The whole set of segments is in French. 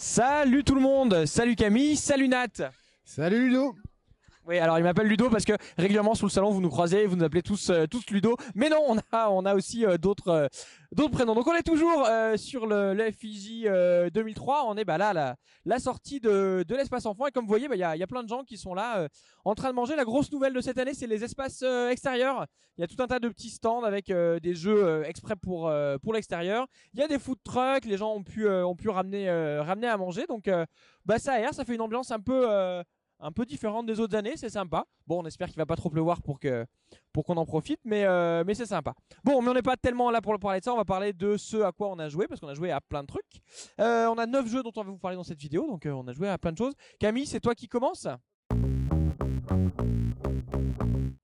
Salut tout le monde, salut Camille, salut Nat. Salut Ludo. Oui, alors il m'appelle Ludo parce que régulièrement sous le salon vous nous croisez, vous nous appelez tous euh, tous Ludo. Mais non, on a on a aussi euh, d'autres euh, d'autres prénoms. Donc on est toujours sur le, le FIJ euh, 2003. On est bah là la sortie de de l'espace enfant et comme vous voyez, bah il y a y a plein de gens qui sont là en train de manger. La grosse nouvelle de cette année, c'est les espaces extérieurs. Il y a tout un tas de petits stands avec des jeux exprès pour pour l'extérieur. Il y a des food trucks, les gens ont pu ont pu ramener ramener à manger. Donc bah ça aère, ça fait une ambiance un peu un peu différente des autres années, c'est sympa. Bon, on espère qu'il va pas trop pleuvoir pour que pour qu'on en profite, mais euh, mais c'est sympa. Bon, mais on n'est pas tellement là pour parler de ça. On va parler de ce à quoi on a joué parce qu'on a joué à plein de trucs. Euh, on a neuf jeux dont on va vous parler dans cette vidéo, donc euh, on a joué à plein de choses. Camille, c'est toi qui commence?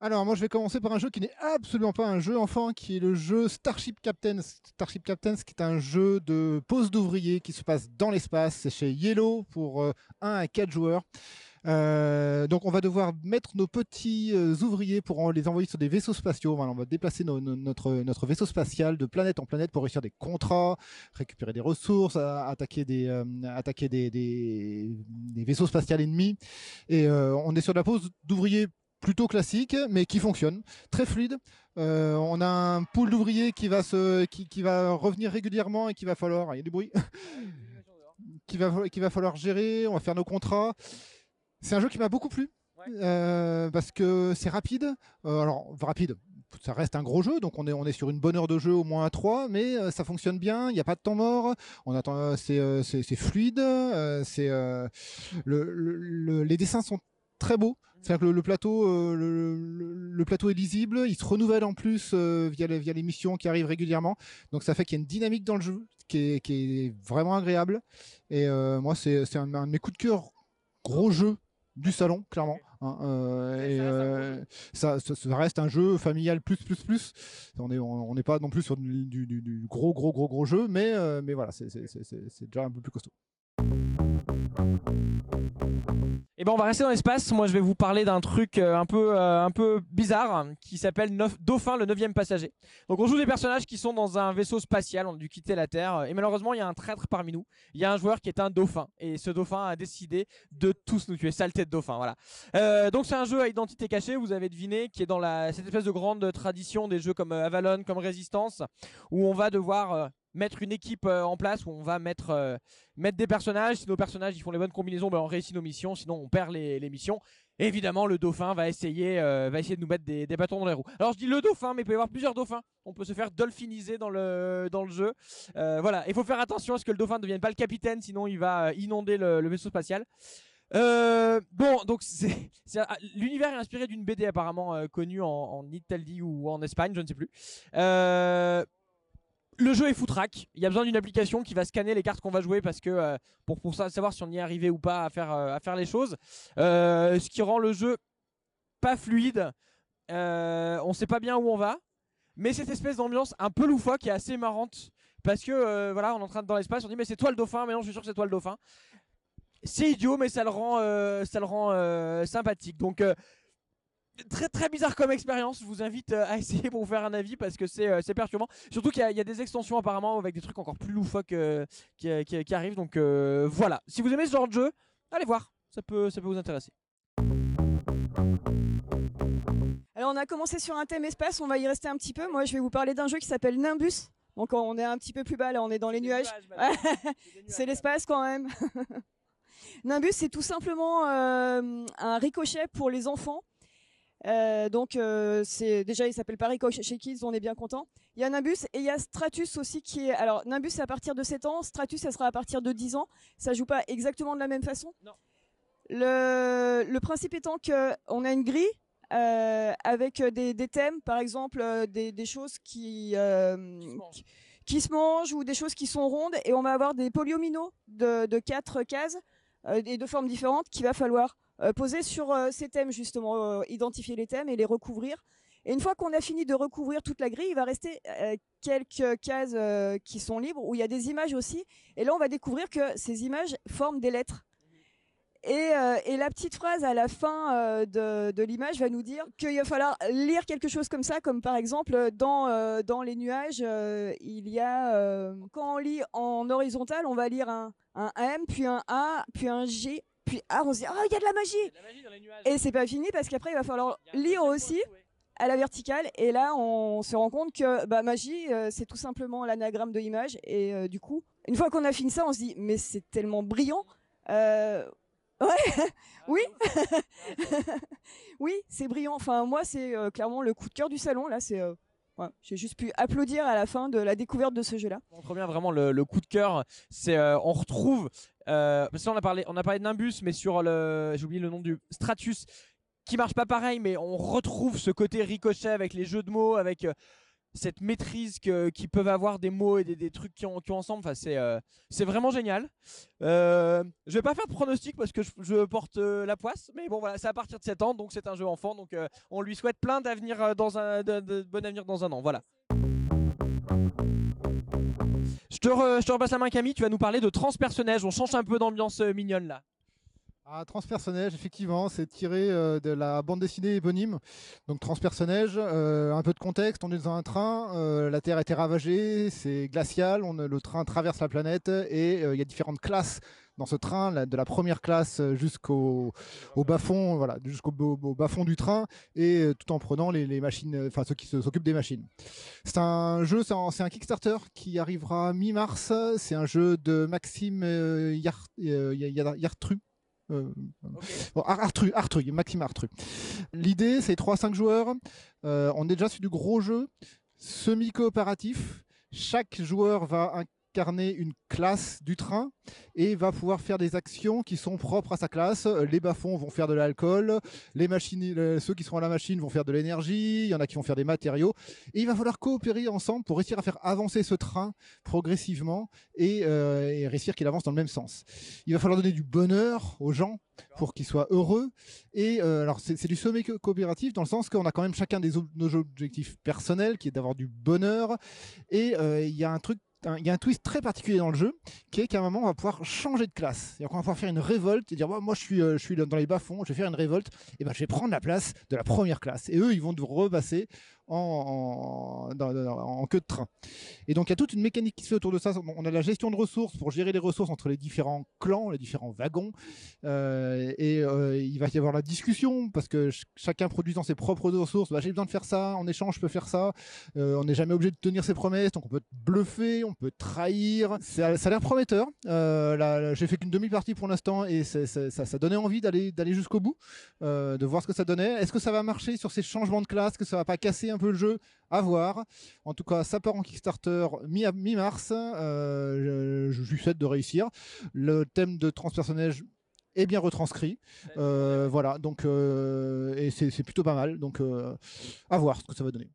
Alors moi je vais commencer par un jeu qui n'est absolument pas un jeu enfant, qui est le jeu Starship Captains. Starship Captains qui est un jeu de pose d'ouvriers qui se passe dans l'espace. C'est chez Yellow pour euh, 1 à 4 joueurs. Euh, donc on va devoir mettre nos petits euh, ouvriers pour en- les envoyer sur des vaisseaux spatiaux. Voilà, on va déplacer notre, notre vaisseau spatial de planète en planète pour réussir des contrats, récupérer des ressources, à- attaquer des, euh, attaquer des, des, des vaisseaux spatials ennemis. Et on est sur la pose d'ouvriers plutôt classique, mais qui fonctionne, très fluide. Euh, on a un pool d'ouvriers qui va se, qui, qui va revenir régulièrement et qui va falloir, il y a du bruit, qui va, qui va falloir gérer. On va faire nos contrats. C'est un jeu qui m'a beaucoup plu euh, parce que c'est rapide. Euh, alors rapide. Ça reste un gros jeu, donc on est, on est sur une bonne heure de jeu au moins à 3, mais euh, ça fonctionne bien, il n'y a pas de temps mort, on attend, c'est, c'est, fluide, c'est, le, le- le- les dessins sont très beaux. C'est-à-dire que le, le plateau, euh, le, le- le plateau est lisible, il se renouvelle en plus euh, via, les, via les missions qui arrivent régulièrement. Donc ça fait qu'il y a une dynamique dans le jeu qui est, qui est vraiment agréable. Et euh, moi, c'est c'est un, un de mes coups de cœur gros jeu du salon, clairement. hein, euh, et euh, ça, ça, ça reste un jeu familial plus plus plus. On est on on n'est pas non plus sur du, du- gros gros gros gros jeu, mais euh, mais voilà, c'est déjà un peu plus costaud. Et ben on va rester dans l'espace. Moi je vais vous parler d'un truc euh, un peu euh, un peu bizarre qui s'appelle Dauphin le neuvième passager. Donc on joue des personnages qui sont dans un vaisseau spatial, on a dû quitter la Terre et malheureusement il y a un traître parmi nous. Il y a un joueur qui est un dauphin et ce dauphin a décidé de tous nous tuer. Saleté de dauphin, voilà. Euh, donc c'est un jeu à identité cachée, vous avez deviné, qui est dans la cette espèce de grande tradition des jeux comme Avalon, comme Resistance, où on va devoir mettre une équipe euh, en place, où on va mettre euh, mettre des personnages. Si nos personnages ils font les bonnes combinaisons, ben on réussit nos missions. Sinon, on perd les, les missions. Évidemment, le dauphin va essayer, euh, va essayer de nous mettre des, des bâtons dans les roues. Alors, je dis le dauphin, mais il peut y avoir plusieurs dauphins. On peut se faire dolphiniser dans le, dans le jeu. Voilà, il faut faire attention à ce que le dauphin ne devienne pas le capitaine, sinon il va inonder le, vaisseau spatial. Bon, donc ah, l'univers est inspiré d'une BD apparemment connue en, en Italie ou en Espagne, je ne sais plus. Euh, le jeu est foutraque. Il y a besoin d'une application qui va scanner les cartes qu'on va jouer parce que euh, pour, pour savoir si on y est arrivé ou pas à faire, euh, à faire les choses. Euh, ce qui rend le jeu pas fluide. Euh, on sait pas bien où on va. Mais cette espèce d'ambiance un peu loufoque est assez marrante. Parce que voilà, on est en train de dans l'espace, on dit mais c'est toi le dauphin, mais non, je suis sûr que c'est toi le dauphin. C'est idiot, mais ça le rend, ça le rend sympathique. Donc très très bizarre comme expérience. Je vous invite euh, à essayer pour vous faire un avis parce que c'est euh, perturbant. Surtout qu'il y, a- il y a des extensions apparemment avec des trucs encore plus loufoques euh, qui, qui- qui arrivent. Donc voilà. Si vous aimez ce genre de jeu, allez voir. Ça peut, ça peut vous intéresser. Alors on a commencé sur un thème espace, on va y rester un petit peu. Moi je vais vous parler d'un jeu qui s'appelle Nimbus. Donc on est un petit peu plus bas là, on est dans les nuages. C'est l'espace quand même. Nimbus c'est tout simplement euh, un ricochet pour les enfants. Euh, donc euh, c'est déjà il s'appelle pas Ricochet chez Kids, on est bien content. Il y a Nimbus et il y a Stratus aussi qui est alors Nimbus c'est à partir de 7 ans, Stratus ça sera à partir de 10 ans. Ça joue pas exactement de la même façon. Non. Le, le principe étant que on a une grille euh, avec des, des thèmes, par exemple des, des choses qui, qui, qui se mangent ou des choses qui sont rondes, et on va avoir des polyomino de, de quatre cases et de formes différentes qu'il va falloir poser sur euh, ces thèmes justement, euh, identifier les thèmes et les recouvrir. Et une fois qu'on a fini de recouvrir toute la grille, il va rester euh, quelques cases euh, qui sont libres où il y a des images aussi. Et là, on va découvrir que ces images forment des lettres. Euh, et, la petite phrase à la fin euh, de, l'image va nous dire qu'il va falloir lire quelque chose comme ça, comme par exemple dans, euh, les nuages, il y a, quand on lit en horizontal, on va lire un M, puis un A, puis un G, puis A, on se dit, oh, il y a de la magie, Et c'est pas fini parce qu'après, il va falloir lire aussi à la verticale. Et là, on se rend compte que bah, magie, c'est tout simplement l'anagramme de l'image. Et du coup, une fois qu'on a fini ça, on se dit, mais c'est tellement brillant. Ouais, oui, oui, c'est brillant. Enfin, moi, c'est euh, clairement le coup de cœur du salon. Là, c'est, euh, j'ai juste pu applaudir à la fin de la découverte de ce jeu-là. On bien vraiment le, coup de cœur. C'est, euh, on retrouve, parce qu'on a parlé, on a parlé de Nimbus, mais sur le, j'ai oublié le nom du Stratus, qui marche pas pareil, mais on retrouve ce côté ricochet avec les jeux de mots, avec cette maîtrise qu'ils peuvent avoir des mots et des, trucs qui ont, qui ont ensemble. Enfin, c'est euh, c'est vraiment génial. Euh, je vais pas faire de pronostic parce que je, porte euh, la poisse, mais bon voilà, c'est à partir de 7 ans, donc c'est un jeu enfant, donc euh, on lui souhaite plein d'avenir dans un de, bon avenir dans un an. Voilà. Je te, repasse la main Camille, tu vas nous parler de transpersonnage. On change un peu d'ambiance mignonne là. Ah, transpersonnage, effectivement, c'est tiré euh, de la bande dessinée éponyme. Donc transpersonnage, euh, un peu de contexte, on est dans un train, euh, la Terre a été ravagée, c'est glacial, on, le train traverse la planète et il y a différentes classes dans ce train, de la première classe jusqu'au au bas fond, voilà, jusqu'au bas du train, et tout en prenant les, machines, enfin ceux qui s'occupent des machines. C'est un jeu, c'est un, Kickstarter qui arrivera mi-mars. C'est un jeu de Maxime Yartru. Euh, Artru, Artru, Maxime Artru. L'idée, c'est 3-5 joueurs. Euh, on est déjà sur du gros jeu, semi-coopératif. Chaque joueur va incarner une classe du train et va pouvoir faire des actions qui sont propres à sa classe. Les bas-fonds vont faire de l'alcool, les machines, ceux qui sont à la machine vont faire de l'énergie, il y en a qui vont faire des matériaux. Et il va falloir coopérer ensemble pour réussir à faire avancer ce train progressivement et, euh, réussir qu'il avance dans le même sens. Il va falloir donner du bonheur aux gens pour qu'ils soient heureux. Et euh, alors c'est du sommet coopératif dans le sens qu'on a quand même chacun des nos objectifs personnels qui est d'avoir du bonheur. Et euh, il y a un truc il y a un twist très particulier dans le jeu, qui est qu'à un moment, on va pouvoir changer de classe. Et on va pouvoir faire une révolte et dire, moi, je suis, euh, je suis dans les bas-fonds, je vais faire une révolte, et ben, je vais prendre la place de la première classe. Et eux, ils vont devoir repasser en, queue de train. Et donc il y a toute une mécanique qui se fait autour de ça. On a la gestion de ressources pour gérer les ressources entre les différents clans, les différents wagons. Euh, et euh, il va y avoir la discussion parce que chacun produisant ses propres ressources. Bah, J'ai besoin de faire ça, en échange je peux faire ça. Euh, on n'est jamais obligé de tenir ses promesses, donc on peut bluffer, on peut trahir. Ça, a l'air prometteur. J'ai fait qu'une demi-partie pour l'instant et ça, ça, donnait envie d'aller jusqu'au bout, de voir ce que ça donnait. Est-ce que ça va marcher sur ces changements de classe, que ça va pas casser un peu le jeu à voir. En tout cas, ça part en Kickstarter mi-mars. Euh, je, lui souhaite de réussir. Le thème de transpersonnage est bien retranscrit. Euh, voilà, donc euh, et c'est plutôt pas mal. Donc à voir ce que ça va donner.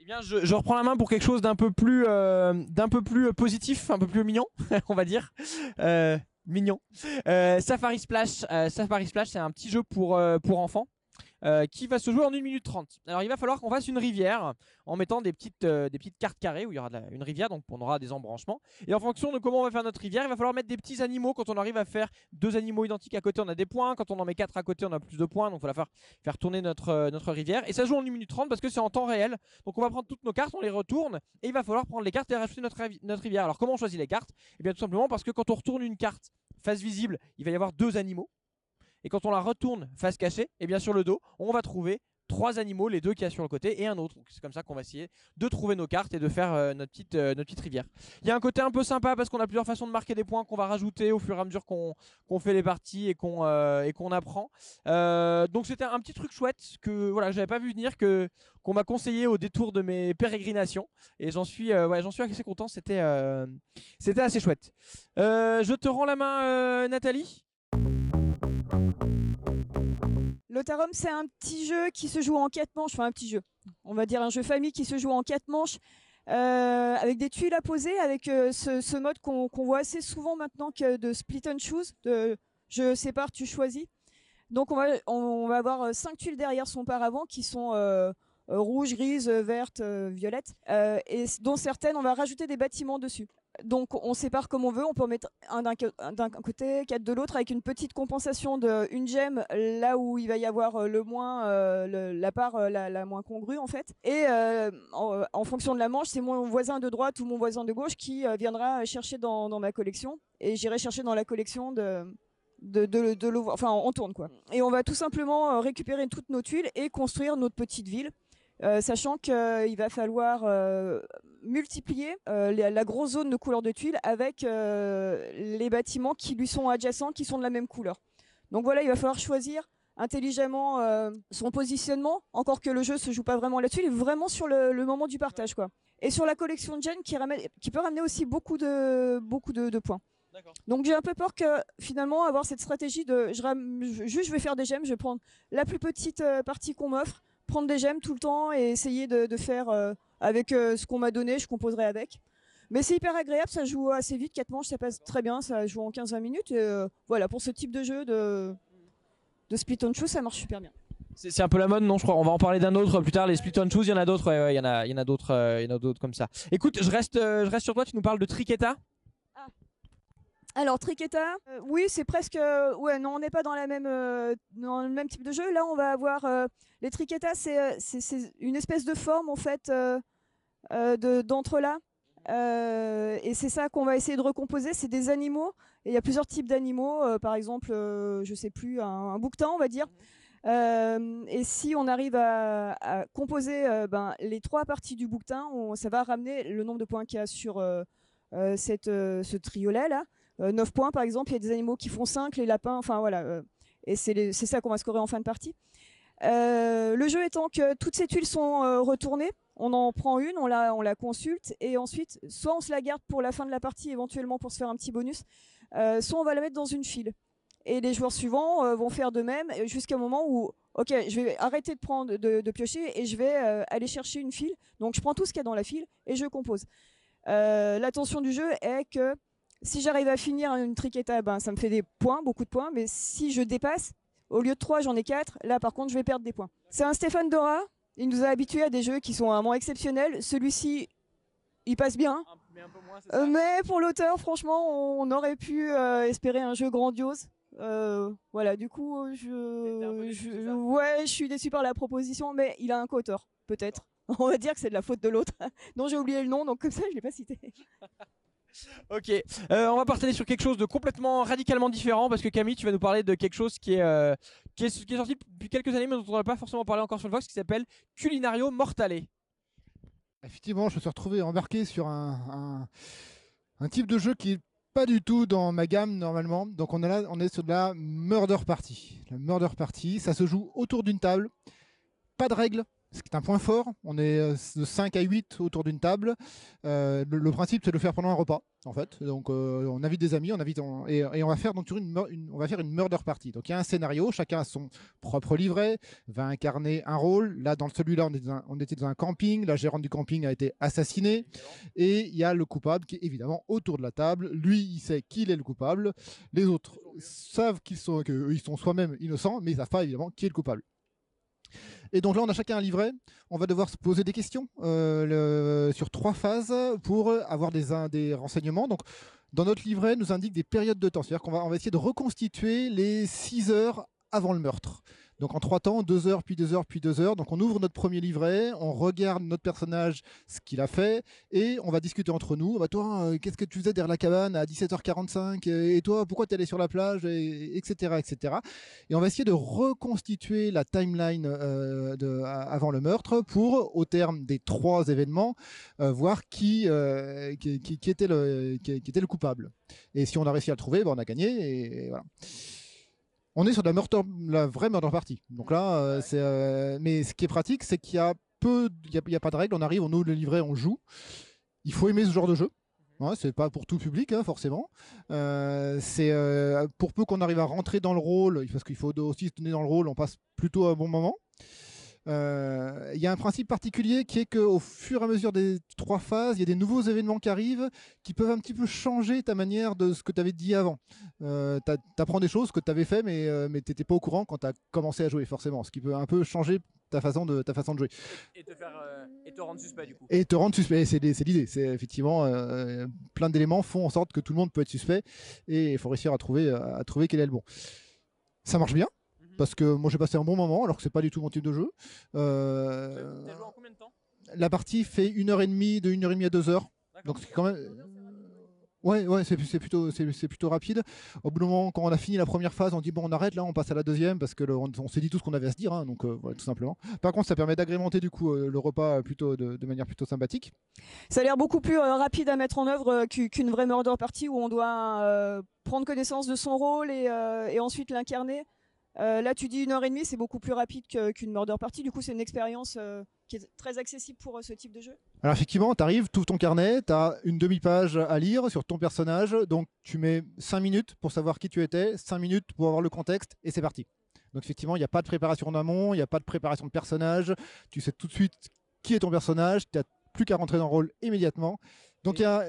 Eh bien, je, reprends la main pour quelque chose d'un peu plus, d'un peu plus positif, un peu plus mignon, on va dire. mignon. Safari Splash, Safari Splash, c'est un petit jeu pour pour enfants. Euh, qui va se jouer en 1 minute 30. Alors il va falloir qu'on fasse une rivière en mettant des petites, euh, des petites cartes carrées où il y aura une rivière, donc on aura des embranchements. Et en fonction de comment on va faire notre rivière, il va falloir mettre des petits animaux. Quand on arrive à faire deux animaux identiques à côté, on a des points. Quand on en met quatre à côté, on a plus de points. Donc il va falloir faire, tourner notre, euh, notre rivière. Et ça joue en 1 minute 30 parce que c'est en temps réel. Donc on va prendre toutes nos cartes, on les retourne et il va falloir prendre les cartes et rajouter notre, notre rivière. Alors comment on choisit les cartes? Eh bien tout simplement parce que quand on retourne une carte face visible, il va y avoir deux animaux. Et quand on la retourne face cachée, et eh bien sur le dos, on va trouver trois animaux, les deux qui y a sur le côté et un autre. C'est comme ça qu'on va essayer de trouver nos cartes et de faire euh, notre, petite, euh, notre petite rivière. Il y a un côté un peu sympa parce qu'on a plusieurs façons de marquer des points qu'on va rajouter au fur et à mesure qu'on fait les parties et qu'on euh, apprend. donc c'était un petit truc chouette que voilà, j'avais pas vu venir, que qu'on m'a conseillé au détour de mes pérégrinations et j'en suis, suis assez content. C'était c'était assez chouette. je te rends la main, Nathalie? L'Otarum, c'est un petit jeu qui se joue en quatre manches, enfin un petit jeu, on va dire un jeu famille qui se joue en quatre manches, euh, avec des tuiles à poser, avec euh, ce, mode qu'on voit assez souvent maintenant que de split and choose, de je sépare, tu choisis. Donc on va, on, va avoir cinq tuiles derrière son paravent qui sont euh, rouges, grises, vertes, violettes, et dont certaines, on va rajouter des bâtiments dessus. Donc on sépare comme on veut, on peut en mettre un d'un côté, quatre de l'autre, avec une petite compensation de une gemme là où il va y avoir euh, le moins, euh, la part euh, la, moins congrue en fait. Et en, fonction de la manche, c'est mon voisin de droite ou mon voisin de gauche qui viendra chercher dans, ma collection et j'irai chercher dans la collection de de, de, enfin on tourne quoi. Et on va tout simplement récupérer toutes nos tuiles et construire notre petite ville. Sachant qu'il va falloir multiplier la grosse zone de couleur de tuiles avec les bâtiments qui lui sont adjacents, qui sont de la même couleur. Donc voilà, il va falloir choisir intelligemment son positionnement, encore que le jeu se joue pas vraiment là-dessus, il est vraiment sur le, moment du partage. quoi. Et sur la collection de gènes qui, qui peut ramener aussi beaucoup de, beaucoup de, points. Donc j'ai un peu peur que finalement avoir cette stratégie de je, juste je vais faire des gemmes, je vais prendre la plus petite partie qu'on m'offre, prendre des gemmes tout le temps et essayer de, faire euh, avec euh, ce qu'on m'a donné, je composerai avec. Mais c'est hyper agréable, ça joue assez vite, 4 manches, ça passe très bien, ça joue en 15-20 minutes. Et, euh, voilà, pour ce type de jeu de, split on choose, ça marche super bien. C'est un peu la mode, non Je crois. On va en parler d'un autre plus tard. Les split on choose, il y en a d'autres. en a, il y en a d'autres, il y en a d'autres comme ça. Écoute, je reste, je reste sur toi. Tu nous parles de Triqueta? Alors Triqueta, euh, oui, c'est presque. Euh, ouais, non, on n'est pas dans, la même, euh, dans le même type de jeu. Là, on va avoir. les Triqueta, c'est une espèce de forme, en fait, d'entre-là. et c'est ça qu'on va essayer de recomposer. C'est des animaux. Et il y a plusieurs types d'animaux. par exemple, je sais plus, un, bouquetin, on va dire. et si on arrive à, composer ben, les trois parties du bouquetin, ça va ramener le nombre de points qu'il y a sur cette, ce triolet là. 9 euh, points par exemple, il y a des animaux qui font 5, les lapins, enfin voilà. Euh, et c'est ça qu'on va scorer en fin de partie. Euh, le jeu étant que toutes ces tuiles sont retournées, on en prend une, on la, on la consulte, et ensuite, soit on se la garde pour la fin de la partie, éventuellement pour se faire un petit bonus, soit on va la mettre dans une file. Et les joueurs suivants vont faire de même jusqu'à un moment où, ok, je vais arrêter de prendre, de, piocher, et je vais aller chercher une file. Donc je prends tout ce qu'il y a dans la file et je compose. L'attention du jeu est que si j'arrive à finir une triqueta, ben, ça me fait des points, beaucoup de points. Mais si je dépasse, au lieu de 3, j'en ai 4. Là, par contre, je vais perdre des points. C'est un Stéphane Dora. Il nous a habitués à des jeux qui sont vraiment exceptionnels. Celui-ci, il passe bien. Euh, mais, pour l'auteur, franchement, on aurait pu euh, espérer un jeu grandiose. Euh, voilà, du coup, je, ouais, je suis déçu par la proposition, mais il a un co-auteur, peut-être. On va dire que c'est de la faute de l'autre, dont j'ai oublié le nom, donc comme ça, je l'ai pas cité. Ok, euh, on va partir sur quelque chose de complètement radicalement différent parce que Camille, tu vas nous parler de quelque chose qui est, euh, sorti depuis quelques années mais dont on n'a pas forcément parlé encore sur le Vox qui s'appelle Culinario Mortale. Effectivement, je me suis retrouvé embarqué sur un, un, type de jeu qui est pas du tout dans ma gamme normalement. Donc on est là, on est sur de la Murder Party. La Murder Party, ça se joue autour d'une table, pas de règles, ce qui est un point fort. On est euh, de 5 à 8 autour d'une table. Euh, le, principe, c'est de le faire pendant un repas, en fait. Donc, euh, on invite des amis, on invite et, on va faire une, on va faire une murder party. Donc, il y a un scénario, chacun a son propre livret, va incarner un rôle. Là, dans celui-là, on, on, était dans un camping. La gérante du camping a été assassinée, et il y a le coupable qui est évidemment autour de la table. Lui, il sait qu'il est le coupable. Les autres savent qu'ils sont, qu'ils sont soi-même innocents, mais ils savent pas évidemment qui est le coupable. Et donc là, on a chacun un livret. On va devoir se poser des questions euh, sur trois phases pour avoir des, renseignements. Donc, dans notre livret, nous indique des périodes de temps. C'est-à-dire qu'on va, on va essayer de reconstituer les six heures avant le meurtre. Donc en trois temps, deux heures, puis deux heures, puis deux heures. Donc on ouvre notre premier livret, on regarde notre personnage, ce qu'il a fait, et on va discuter entre nous. Bah toi, euh, qu'est-ce que tu faisais derrière la cabane à 17h45 Et toi, pourquoi tu allé sur la plage? Et, Etc. etc. Et on va essayer de reconstituer la timeline euh, avant le meurtre pour, au terme des trois événements, euh, voir qui, qui, était le, qui, était le coupable. Et si on a réussi à le trouver, bah, on a gagné. et voilà on est sur la, la vraie murder party. Donc là, euh, c'est. Euh, mais ce qui est pratique, c'est qu'il y a peu, il y, a, pas de règles. On arrive, on ouvre le livret, on joue. Il faut aimer ce genre de jeu. Ouais, c'est pas pour tout public, hein, forcément. Euh, c'est pour peu qu'on arrive à rentrer dans le rôle, parce qu'il faut aussi se tenir dans le rôle, on passe plutôt un bon moment. Euh, il y a un principe particulier qui est qu'au fur et à mesure des trois phases, il y a des nouveaux événements qui arrivent qui peuvent un petit peu changer ta manière de ce que tu avais dit avant. Euh, tu apprends des choses que tu avais fait, mais, euh, mais tu n'étais pas au courant quand tu as commencé à jouer, forcément. Ce qui peut un peu changer ta façon de, ta façon de jouer. Et, te, faire, et te rendre suspect du coup. Et te rendre suspect, c'est l'idée. C'est effectivement plein d'éléments font en sorte que tout le monde peut être suspect et il faut réussir à trouver, à trouver quel est le bon. Ça marche bien? Parce que moi j'ai passé un bon moment alors que c'est pas du tout mon type de jeu. Euh... joué en combien de temps? La partie fait une heure et demie, de une heure et demie à deux heures. Donc c'est quand même. Ouais, ouais, c'est plutôt, c'est plutôt rapide. Au bout d'un moment, quand on a fini la première phase, on dit bon, on arrête là, on passe à la deuxième parce que on, s'est dit tout ce qu'on avait à se dire, hein, donc euh, voilà, tout simplement. Par contre, ça permet d'agrémenter du coup euh, le repas plutôt de, manière plutôt sympathique. Ça a l'air beaucoup plus euh, rapide à mettre en œuvre qu'une vraie murder party où on doit prendre connaissance de son rôle et, et ensuite l'incarner. Là, tu dis une heure et demie, c'est beaucoup plus rapide qu'une murder party. Du coup, c'est une expérience qui est très accessible pour euh, ce type de jeu Alors effectivement, tu arrives, tu ton carnet, tu as une demi-page à lire sur ton personnage, donc tu mets 5 minutes pour savoir qui tu étais, 5 minutes pour avoir le contexte, et c'est parti. Donc effectivement, il n'y a pas de préparation d'amont, il n'y a pas de préparation de personnage, tu sais tout de suite qui est ton personnage, tu n'as plus qu'à rentrer dans le rôle immédiatement. Donc il, y a,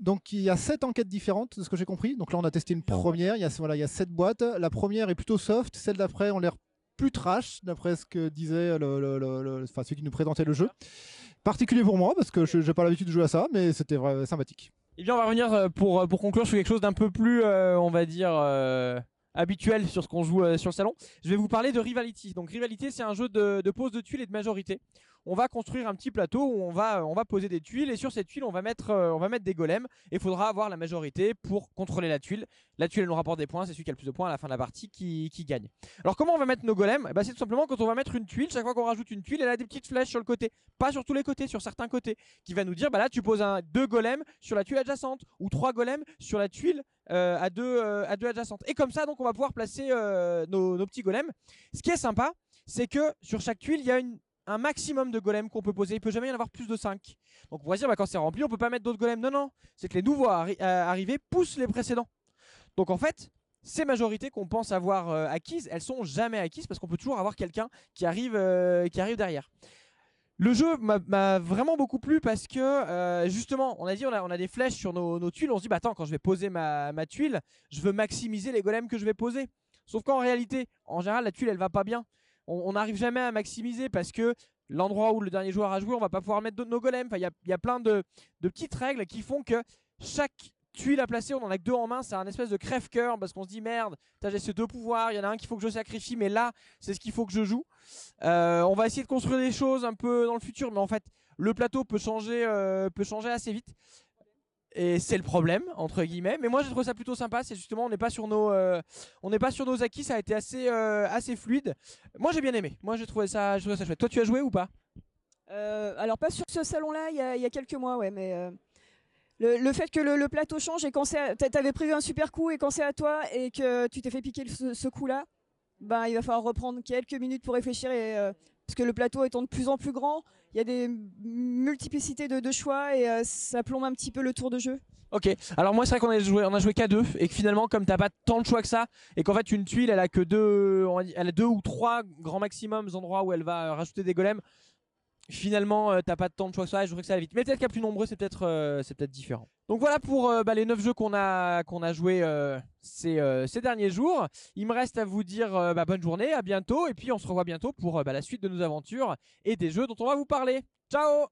donc il y a sept enquêtes différentes, de ce que j'ai compris. Donc là, on a testé une première, il y a, voilà, il y a sept boîtes. La première est plutôt soft, celle d'après ont l'air plus trash, d'après ce que disait le, enfin, celui qui nous présentait le jeu. Particulier pour moi, parce que je n'ai pas l'habitude de jouer à ça, mais c'était vraiment sympathique. Et eh bien, on va revenir euh, pour, euh, pour conclure sur quelque chose d'un peu plus, euh, on va dire, habituel sur ce qu'on joue sur le salon. Je vais vous parler de Rivality. Donc, Rivality, c'est un jeu de, pose de tuiles et de majorité on va construire un petit plateau où on va, on va poser des tuiles et sur ces tuiles on va mettre, euh, on va mettre des golems et il faudra avoir la majorité pour contrôler la tuile. La tuile elle nous rapporte des points, c'est celui qui a le plus de points à la fin de la partie qui, gagne. Alors comment on va mettre nos golems? Eh ben, C'est tout simplement quand on va mettre une tuile, chaque fois qu'on rajoute une tuile, elle a des petites flèches sur le côté, pas sur tous les côtés, sur certains côtés, qui va nous dire bah là tu poses un, deux golems sur la tuile adjacente ou trois golems sur la tuile euh, à, deux, euh, à deux adjacentes. Et comme ça donc on va pouvoir placer nos, nos petits golems. Ce qui est sympa, c'est que sur chaque tuile il y a un maximum de golems qu'on peut poser. Il peut jamais y en avoir plus de 5. Donc on pourrait dire, bah, quand c'est rempli, on peut pas mettre d'autres golems. Non, non. C'est que les nouveaux euh, arrivés poussent les précédents. Donc en fait, ces majorités qu'on pense avoir euh, acquises, elles sont jamais acquises parce qu'on peut toujours avoir quelqu'un qui, arrive, euh, qui arrive derrière. Le jeu m'a vraiment beaucoup plu parce que justement, on a dit on a, des flèches sur nos, tuiles. On se dit, bah attends, quand je vais poser ma, tuile, je veux maximiser les golems que je vais poser. Sauf qu'en réalité, en général, la tuile elle va pas bien on n'arrive jamais à maximiser parce que l'endroit où le dernier joueur a joué, on va pas pouvoir mettre nos golems. Il y, a, plein de, petites règles qui font que chaque tuile à placer, on en a que deux en main, c'est un espèce de crève-cœur parce qu'on se dit merde, j'ai ces deux pouvoirs, il y en a un qu'il faut que je sacrifie, mais là, c'est ce qu'il faut que je joue. Euh, on va essayer de construire des choses un peu dans le futur, mais en fait, le plateau peut changer, euh, peut changer assez vite. Et c'est le problème entre guillemets. Mais moi, je trouve ça plutôt sympa. C'est justement, on n'est pas sur nos, euh, on n'est pas sur nos acquis. Ça a été assez, assez fluide. Moi, j'ai bien aimé. Moi, j'ai trouvé ça, je ça chouette. Toi, tu as joué ou pas? Alors pas sur ce salon-là. Il y, a quelques mois, ouais. Mais le, fait que le, plateau change et quand t'avais prévu un super coup et quand c'est à toi et que tu t'es fait piquer ce, coup-là, ben il va falloir reprendre quelques minutes pour réfléchir et parce que le plateau étant de plus en plus grand, il y a des multiplicités de, choix et euh, ça plombe un petit peu le tour de jeu. Ok, alors moi c'est vrai qu'on a joué, qu'à deux et que finalement comme t'as pas tant de choix que ça et qu'en fait une tuile elle a que deux, elle a deux ou trois grands maximums endroits où elle va rajouter des golems. Finalement, euh, t'as pas tant de choix que ça, je voudrais que ça aille vite. Mais peut-être qu'il y a plus nombreux, c'est peut-être euh, c'est différent. Donc voilà pour euh, bah, les 9 jeux qu'on a, qu'on a joué ces, ces, derniers jours. Il me reste à vous dire bah, bonne journée, à bientôt, et puis on se revoit bientôt pour bah, la suite de nos aventures et des jeux dont on va vous parler. Ciao